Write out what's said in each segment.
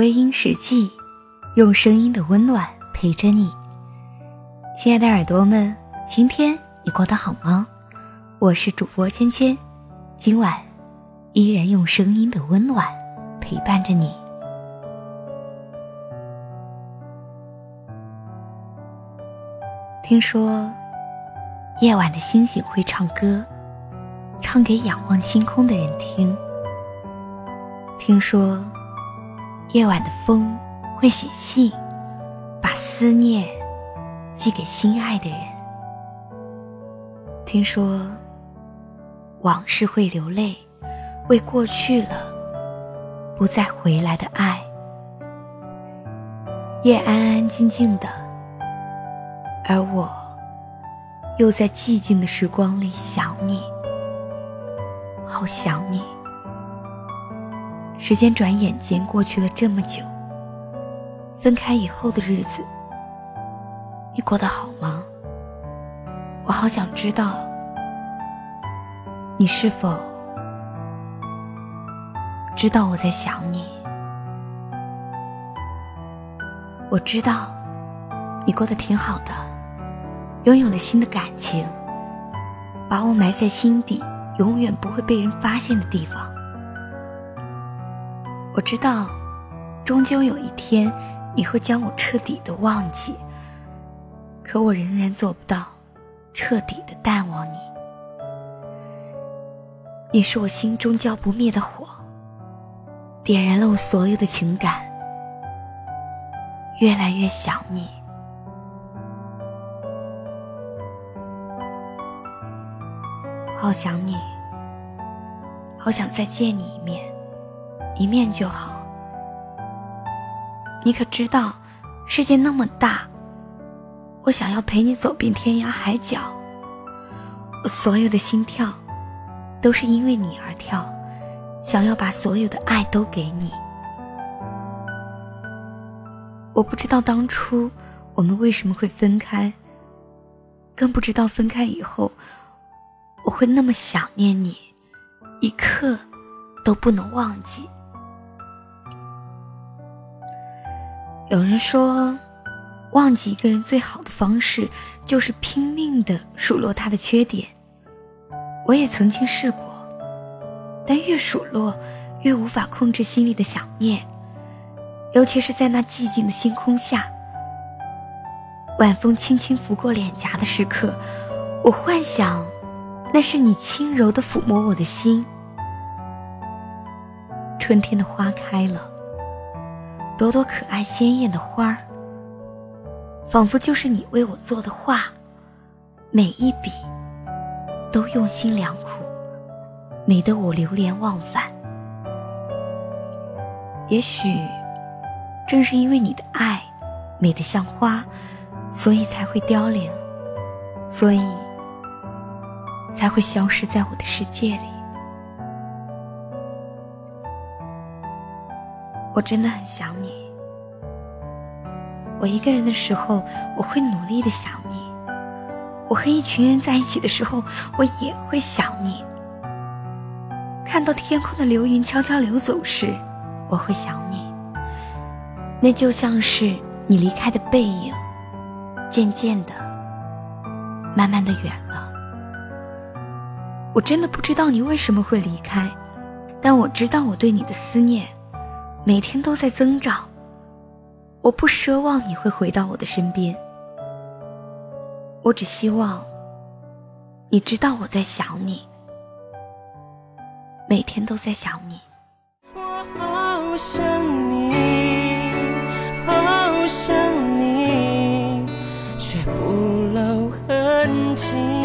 微音时记，用声音的温暖陪着你。亲爱的耳朵们，今天你过得好吗？我是主播芊芊，今晚依然用声音的温暖陪伴着你。听说夜晚的星星会唱歌，唱给仰望星空的人听。听说。夜晚的风会写信，把思念寄给心爱的人。听说往事会流泪，为过去了不再回来的爱。夜安安静静的，而我又在寂静的时光里想你，好想你。时间转眼间过去了这么久，分开以后的日子，你过得好吗？我好想知道，你是否知道我在想你？我知道，你过得挺好的，拥有了新的感情，把我埋在心底，永远不会被人发现的地方。我知道，终究有一天你会将我彻底的忘记，可我仍然做不到彻底的淡忘你。你是我心中浇不灭的火，点燃了我所有的情感，越来越想你，好想你，好想再见你一面。一面就好。你可知道，世界那么大，我想要陪你走遍天涯海角。我所有的心跳，都是因为你而跳，想要把所有的爱都给你。我不知道当初我们为什么会分开，更不知道分开以后，我会那么想念你，一刻都不能忘记。有人说，忘记一个人最好的方式就是拼命的数落他的缺点。我也曾经试过，但越数落，越无法控制心里的想念。尤其是在那寂静的星空下，晚风轻轻拂过脸颊的时刻，我幻想，那是你轻柔的抚摸我的心。春天的花开了。朵朵可爱鲜艳的花儿，仿佛就是你为我做的画，每一笔都用心良苦，美得我流连忘返。也许正是因为你的爱美得像花，所以才会凋零，所以才会消失在我的世界里。我真的很想你。我一个人的时候，我会努力的想你；我和一群人在一起的时候，我也会想你。看到天空的流云悄悄流走时，我会想你。那就像是你离开的背影，渐渐的、慢慢的远了。我真的不知道你为什么会离开，但我知道我对你的思念。每天都在增长，我不奢望你会回到我的身边，我只希望你知道我在想你，每天都在想你。我好想你，好想你，却不露痕迹。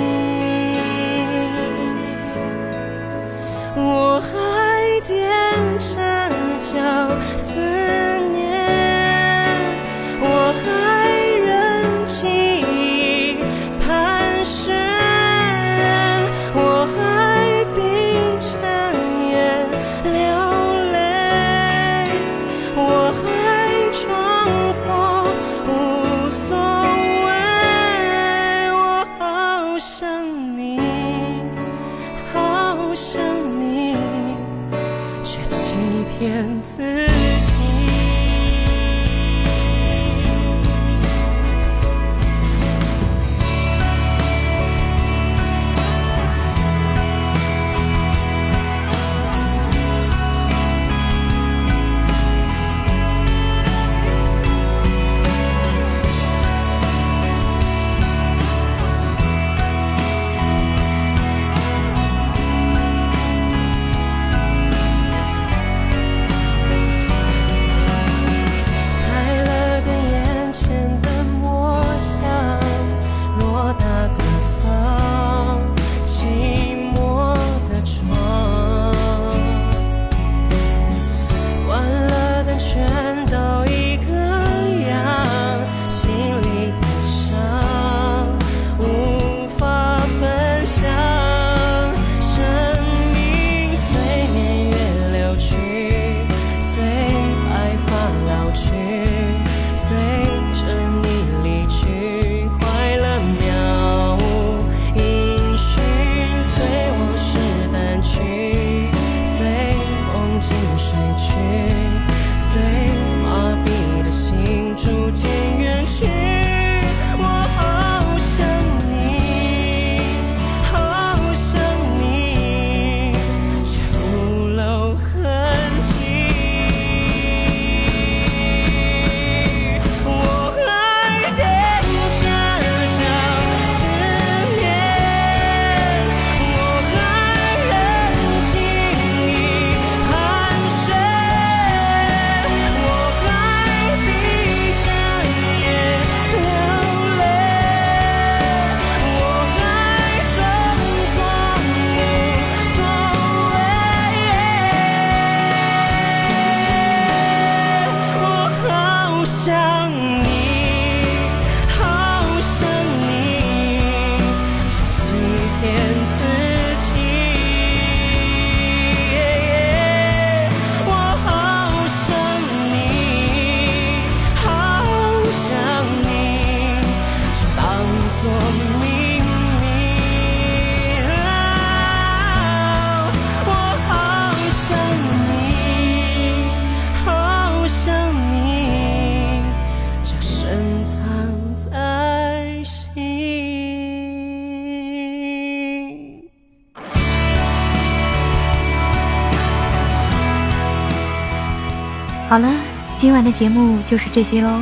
好了，今晚的节目就是这些喽，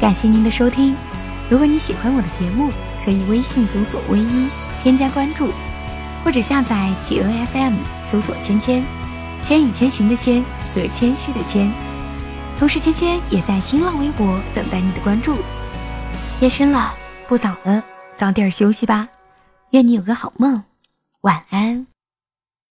感谢您的收听。如果你喜欢我的节目，可以微信搜索“微一”添加关注，或者下载企鹅 FM 搜索“芊芊”，千与千寻的千和谦虚的谦。同时，芊芊也在新浪微博等待你的关注。夜深了，不早了，早点休息吧。愿你有个好梦，晚安。